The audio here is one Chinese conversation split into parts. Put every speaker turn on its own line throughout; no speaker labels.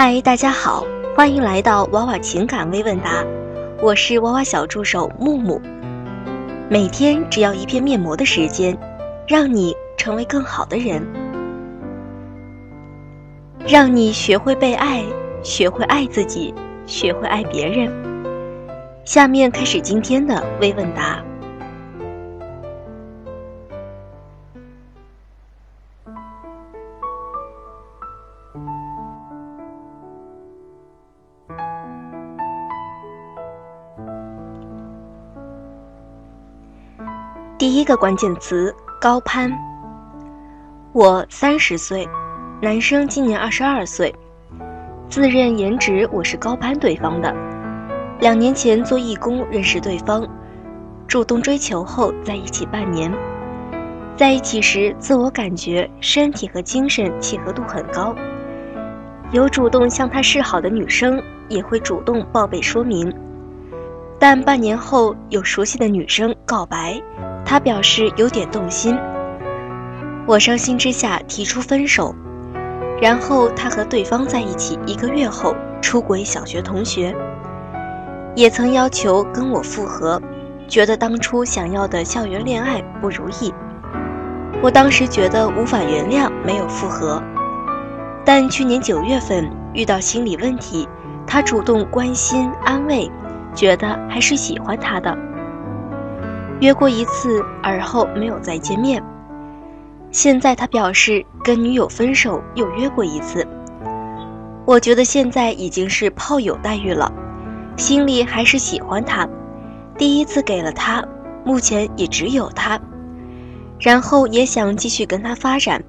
嗨，大家好，欢迎来到娃娃情感微问答，我是娃娃小助手木木。每天只要一片面膜的时间，让你成为更好的人，让你学会被爱，学会爱自己，学会爱别人。下面开始今天的微问答。第一个关键词高攀。我三十岁，男生今年二十二岁，自认颜值我是高攀对方的。两年前做义工认识对方，主动追求后在一起半年，在一起时自我感觉身体和精神契合度很高，有主动向他示好的女生也会主动报备说明，但半年后有熟悉的女生告白。他表示有点动心，我伤心之下提出分手，然后他和对方在一起一个月后出轨小学同学，也曾要求跟我复合，觉得当初想要的校园恋爱不如意，我当时觉得无法原谅，没有复合，但去年九月份遇到心理问题，他主动关心安慰，觉得还是喜欢他的。约过一次，而后没有再见面。现在他表示跟女友分手，又约过一次。我觉得现在已经是炮友待遇了，心里还是喜欢他。第一次给了他，目前也只有他。然后也想继续跟他发展，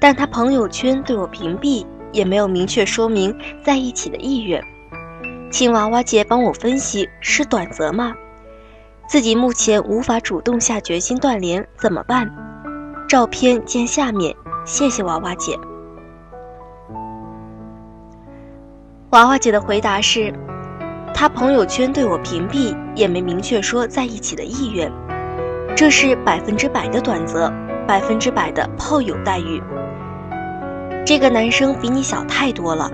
但他朋友圈对我屏蔽，也没有明确说明在一起的意愿。请娃娃姐帮我分析，是短则吗？自己目前无法主动下决心断联，怎么办？照片见下面，谢谢娃娃姐。娃娃姐的回答是：他朋友圈对我屏蔽，也没明确说在一起的意愿，这是百分之百的短则，百分之百的炮友待遇。这个男生比你小太多了，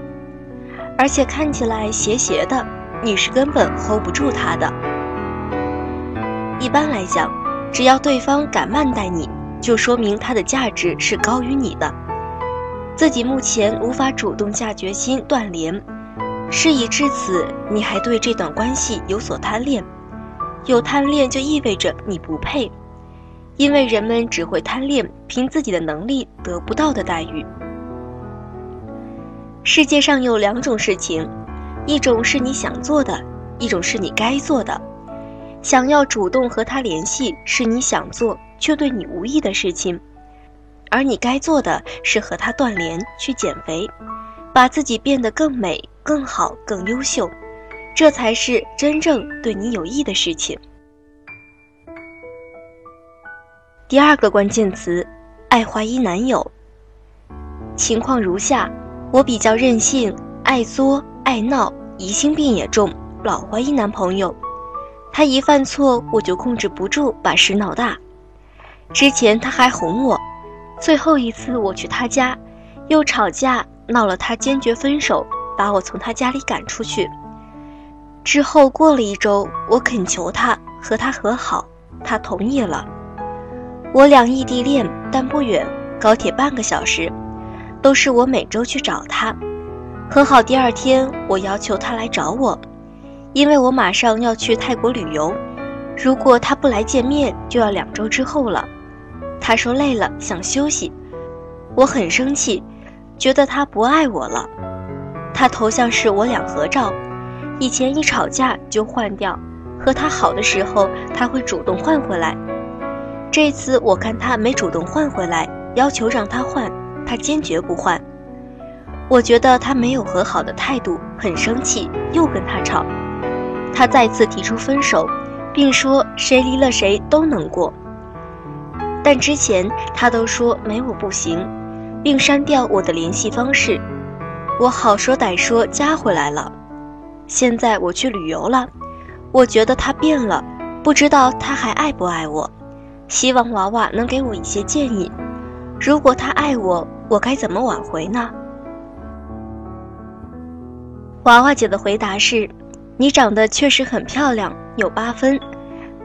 而且看起来斜斜的，你是根本 hold 不住他的。一般来讲，只要对方敢慢待你，就说明他的价值是高于你的。自己目前无法主动下决心断联，事已至此，你还对这段关系有所贪恋。有贪恋就意味着你不配，因为人们只会贪恋凭自己的能力得不到的待遇。世界上有两种事情，一种是你想做的，一种是你该做的。想要主动和他联系，是你想做却对你无益的事情，而你该做的是和他断联，去减肥，把自己变得更美、更好、更优秀，这才是真正对你有益的事情。第二个关键词，爱怀疑男友。情况如下：我比较任性，爱作爱闹，疑心病也重，老怀疑男朋友。他一犯错，我就控制不住，把事闹大。之前他还哄我，最后一次我去他家，又吵架闹了，他坚决分手，把我从他家里赶出去。之后过了一周，我恳求他和他和好，他同意了。我俩异地恋，但不远，高铁半个小时，都是我每周去找他。和好第二天，我要求他来找我。因为我马上要去泰国旅游，如果他不来见面，就要两周之后了。他说累了，想休息。我很生气，觉得他不爱我了。他头像是我俩合照，以前一吵架就换掉，和他好的时候他会主动换回来。这次我看他没主动换回来，要求让他换，他坚决不换。我觉得他没有和好的态度，很生气，又跟他吵。他再次提出分手，并说谁离了谁都能过。但之前他都说没我不行，并删掉我的联系方式。我好说歹说加回来了。现在我去旅游了，我觉得他变了，不知道他还爱不爱我。希望娃娃能给我一些建议。如果他爱我，我该怎么挽回呢？娃娃姐的回答是：“你长得确实很漂亮，有八分，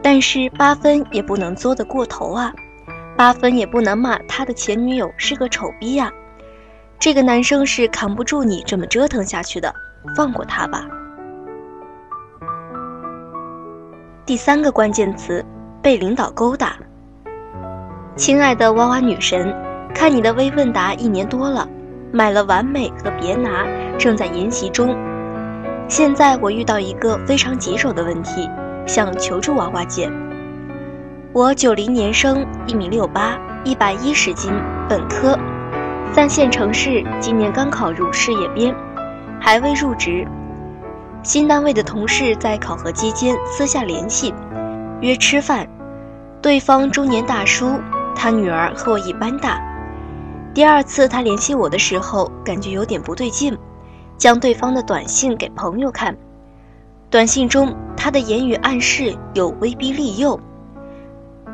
但是八分也不能作得过头啊，八分也不能骂他的前女友是个丑逼呀。这个男生是扛不住你这么折腾下去的，放过他吧。”第三个关键词，被领导勾搭。亲爱的娃娃女神，看你的微问答一年多了，买了完美和别拿，正在研习中。现在我遇到一个非常棘手的问题，想求助娃娃姐。我九零年生，一米六八，一百一十斤，本科，三线城市，今年刚考入事业编，还未入职。新单位的同事在考核期间私下联系，约吃饭。对方中年大叔，他女儿和我一般大。第二次他联系我的时候，感觉有点不对劲。将对方的短信给朋友看，短信中他的言语暗示有威逼利诱。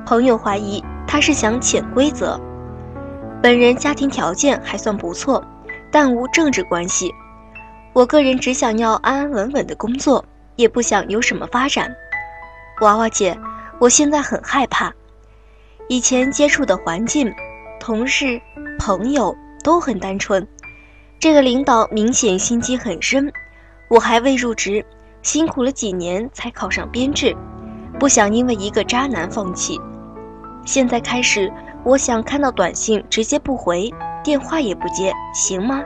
朋友怀疑他是想潜规则。本人家庭条件还算不错，但无政治关系。我个人只想要安安稳稳的工作，也不想有什么发展。娃娃姐，我现在很害怕。以前接触的环境、同事、朋友都很单纯。这个领导明显心机很深，我还未入职，辛苦了几年才考上编制，不想因为一个渣男放弃。现在开始，我想看到短信直接不回，电话也不接，行吗？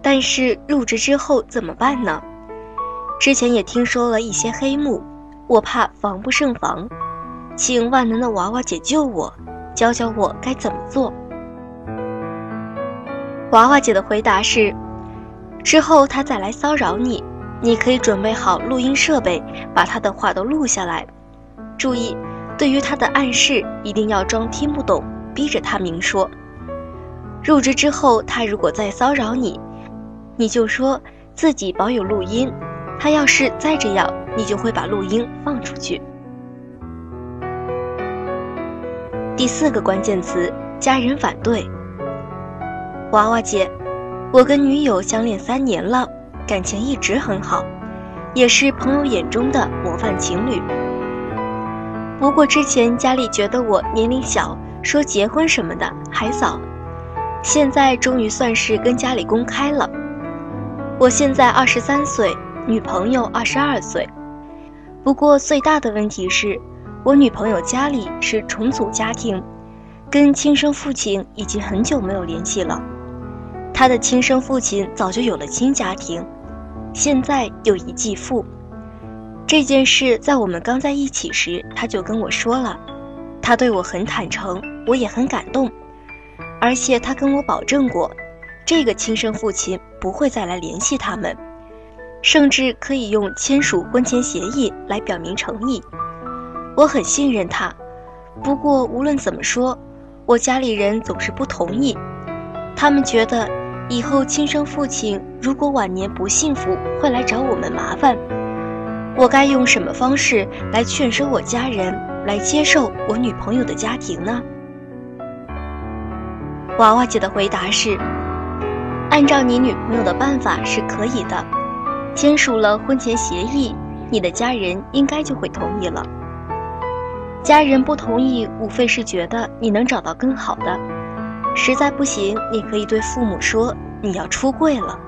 但是入职之后怎么办呢？之前也听说了一些黑幕，我怕防不胜防，请万能的娃娃姐救我，教教我该怎么做。娃娃姐的回答是：之后他再来骚扰你，你可以准备好录音设备，把他的话都录下来。注意，对于他的暗示，一定要装听不懂，逼着他明说。入职之后，他如果再骚扰你，你就说自己保有录音。他要是再这样，你就会把录音放出去。第四个关键词：家人反对。娃娃姐，我跟女友相恋三年了，感情一直很好，也是朋友眼中的模范情侣。不过之前家里觉得我年龄小，说结婚什么的还早，现在终于算是跟家里公开了。我现在二十三岁，女朋友二十二岁。不过最大的问题是，我女朋友家里是重组家庭，跟亲生父亲已经很久没有联系了。他的亲生父亲早就有了新家庭，现在有一继父。这件事在我们刚在一起时，他就跟我说了。他对我很坦诚，我也很感动。而且他跟我保证过，这个亲生父亲不会再来联系他们，甚至可以用签署婚前协议来表明诚意。我很信任他。不过无论怎么说，我家里人总是不同意，他们觉得。以后亲生父亲如果晚年不幸福，会来找我们麻烦。我该用什么方式来劝说我家人来接受我女朋友的家庭呢？娃娃姐的回答是：按照你女朋友的办法是可以的，签署了婚前协议，你的家人应该就会同意了。家人不同意，无非是觉得你能找到更好的。实在不行，你可以对父母说你要出柜了。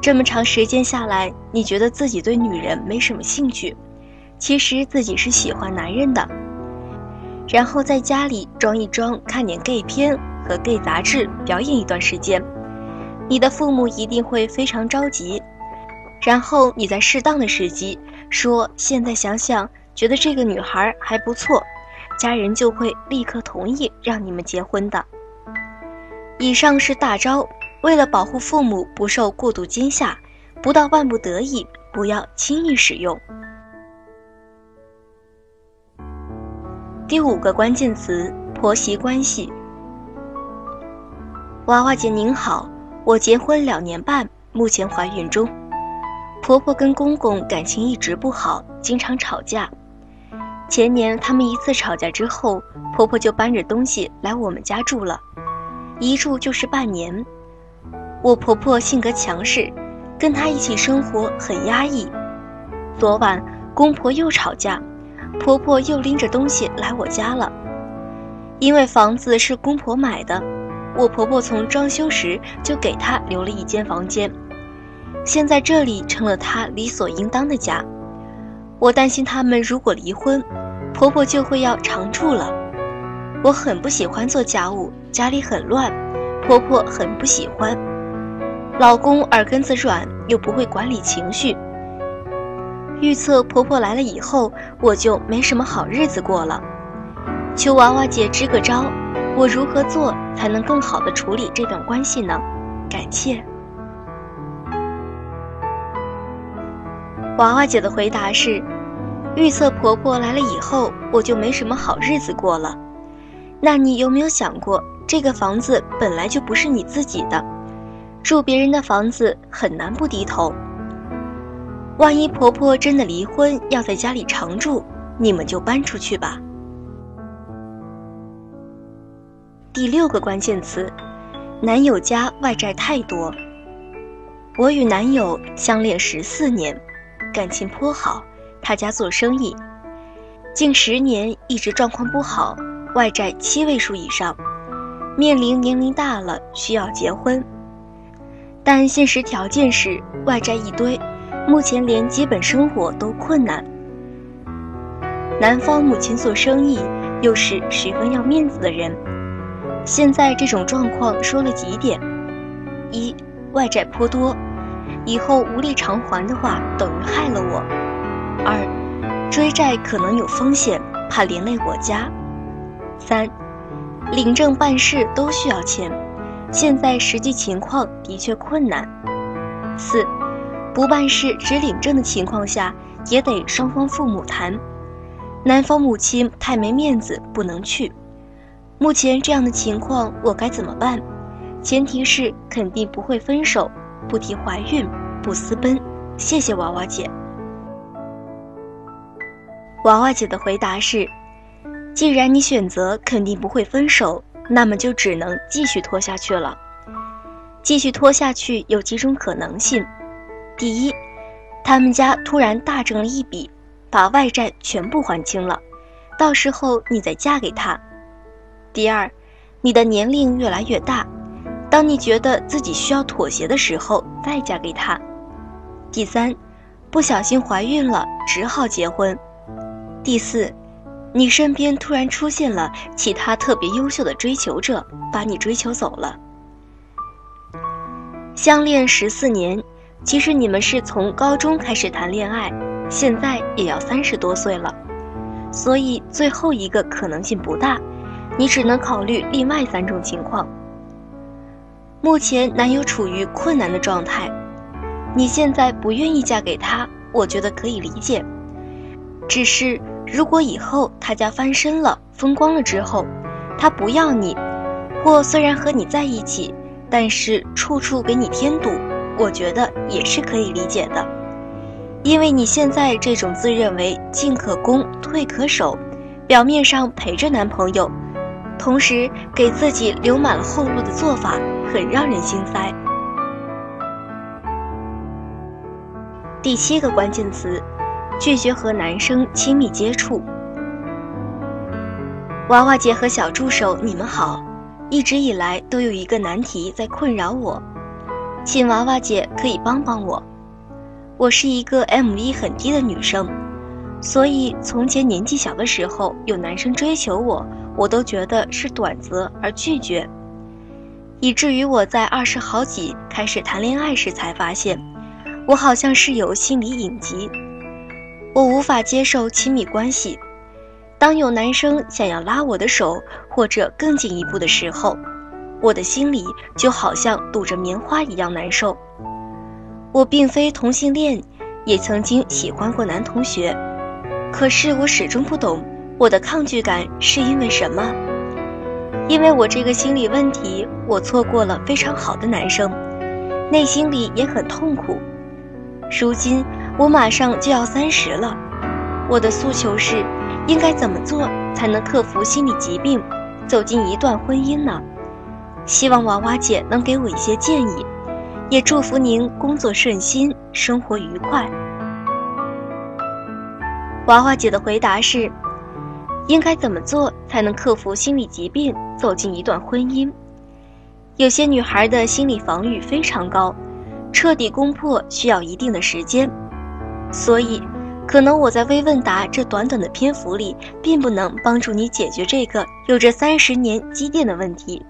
这么长时间下来，你觉得自己对女人没什么兴趣，其实自己是喜欢男人的。然后在家里装一装，看点 gay 片和 gay 杂志，表演一段时间，你的父母一定会非常着急。然后你在适当的时机说：“现在想想，觉得这个女孩还不错。”家人就会立刻同意让你们结婚的。以上是大招，为了保护父母不受过度惊吓，不到万不得已，不要轻易使用。第五个关键词：婆媳关系。娃娃姐您好，我结婚两年半，目前怀孕中。婆婆跟公公感情一直不好，经常吵架。前年他们一次吵架之后，婆婆就搬着东西来我们家住了。一住就是半年，我婆婆性格强势，跟她一起生活很压抑。昨晚公婆又吵架，婆婆又拎着东西来我家了。因为房子是公婆买的，我婆婆从装修时就给她留了一间房间，现在这里成了她理所应当的家。我担心他们如果离婚，婆婆就会要常住了。我很不喜欢做家务，家里很乱，婆婆很不喜欢。老公耳根子软，又不会管理情绪。预测婆婆来了以后，我就没什么好日子过了。求娃娃姐支个招，我如何做才能更好的处理这段关系呢？感谢。娃娃姐的回答是：预测婆婆来了以后，我就没什么好日子过了。那你有没有想过，这个房子本来就不是你自己的，住别人的房子很难不低头。万一婆婆真的离婚，要在家里常住，你们就搬出去吧。第六个关键词，男友家外债太多。我与男友相恋十四年，感情颇好，他家做生意，近十年一直状况不好，外债七位数以上，面临年龄大了需要结婚，但现实条件是外债一堆。目前连基本生活都困难。男方母亲做生意，又是十分要面子的人。现在这种状况说了几点：一，外债颇多，以后无力偿还的话，等于害了我；二，追债可能有风险，怕连累我家；三，领证办事都需要钱，现在实际情况的确困难；四。不办事只领证的情况下，也得双方父母谈。男方母亲太没面子，不能去。目前这样的情况，我该怎么办？前提是肯定不会分手，不提怀孕，不私奔。谢谢娃娃姐。娃娃姐的回答是：既然你选择肯定不会分手，那么就只能继续拖下去了。继续拖下去有几种可能性。第一，他们家突然大挣了一笔，把外债全部还清了，到时候你再嫁给他。第二，你的年龄越来越大，当你觉得自己需要妥协的时候再嫁给他。第三，不小心怀孕了，只好结婚。第四，你身边突然出现了其他特别优秀的追求者，把你追求走了。相恋十四年。其实你们是从高中开始谈恋爱，现在也要三十多岁了，所以最后一个可能性不大，你只能考虑另外三种情况。目前男友处于困难的状态，你现在不愿意嫁给他，我觉得可以理解。只是如果以后他家翻身了、风光了之后，他不要你，或虽然和你在一起，但是处处给你添堵。我觉得也是可以理解的，因为你现在这种自认为进可攻退可守，表面上陪着男朋友，同时给自己留满了后路的做法，很让人心塞。第七个关键词，拒绝和男生亲密接触。娃娃姐和小助手，你们好，一直以来都有一个难题在困扰我。请娃娃姐可以帮帮我，我是一个 M 一很低的女生，所以从前年纪小的时候有男生追求我，我都觉得是短则而拒绝，以至于我在二十好几开始谈恋爱时才发现，我好像是有心理隐疾，我无法接受亲密关系，当有男生想要拉我的手或者更进一步的时候。我的心里就好像堵着棉花一样难受。我并非同性恋，也曾经喜欢过男同学，可是我始终不懂我的抗拒感是因为什么。因为我这个心理问题，我错过了非常好的男生，内心里也很痛苦。如今我马上就要三十了，我的诉求是：应该怎么做才能克服心理疾病，走进一段婚姻呢？希望娃娃姐能给我一些建议，也祝福您工作顺心，生活愉快。娃娃姐的回答是：应该怎么做才能克服心理疾病，走进一段婚姻？有些女孩的心理防御非常高，彻底攻破需要一定的时间，所以。可能我在微问答这短短的篇幅里，并不能帮助你解决这个有着三十年积淀的问题。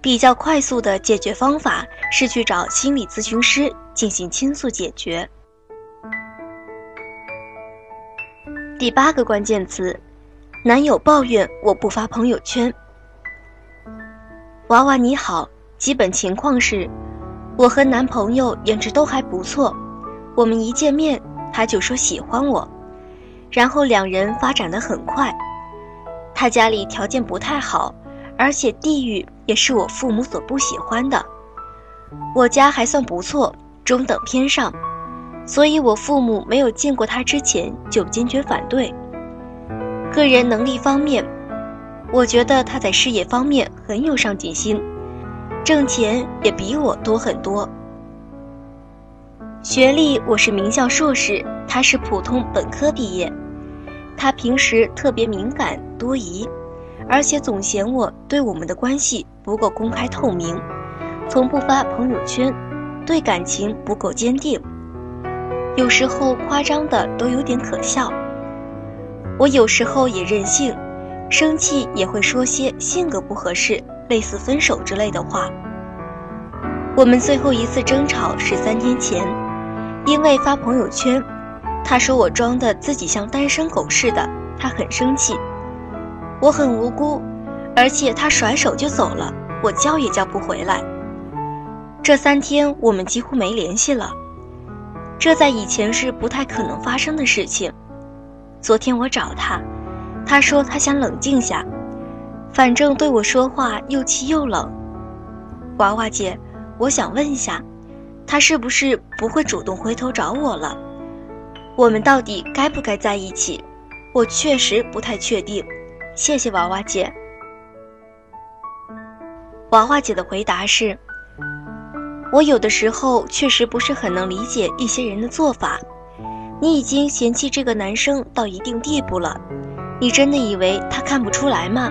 比较快速的解决方法是去找心理咨询师进行倾诉解决。第八个关键词：男友抱怨我不发朋友圈。娃娃你好，基本情况是，我和男朋友颜值都还不错，我们一见面。他就说喜欢我，然后两人发展的很快。他家里条件不太好，而且地域也是我父母所不喜欢的。我家还算不错，中等偏上，所以我父母没有见过他之前就坚决反对。个人能力方面，我觉得他在事业方面很有上进心，挣钱也比我多很多。学历我是名校硕士，他是普通本科毕业。他平时特别敏感多疑，而且总嫌我对我们的关系不够公开透明，从不发朋友圈，对感情不够坚定，有时候夸张的都有点可笑。我有时候也任性，生气也会说些性格不合适、类似分手之类的话。我们最后一次争吵是三天前。因为发朋友圈，他说我装的自己像单身狗似的，他很生气。我很无辜，而且他甩手就走了，我叫也叫不回来。这三天我们几乎没联系了，这在以前是不太可能发生的事情。昨天我找他，他说他想冷静下，反正对我说话又气又冷。娃娃姐，我想问一下。他是不是不会主动回头找我了？我们到底该不该在一起？我确实不太确定。谢谢娃娃姐。娃娃姐的回答是：我有的时候确实不是很能理解一些人的做法。你已经嫌弃这个男生到一定地步了，你真的以为他看不出来吗？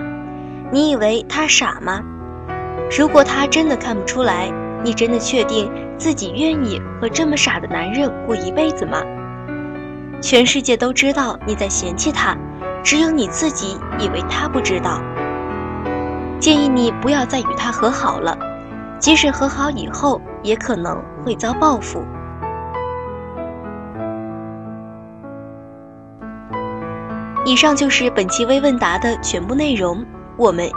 你以为他傻吗？如果他真的看不出来，你真的确定？自己愿意和这么傻的男人过一辈子吗？全世界都知道你在嫌弃他，只有你自己以为他不知道。建议你不要再与他和好了，即使和好以后，也可能会遭报复。以上就是本期微问答的全部内容，我们。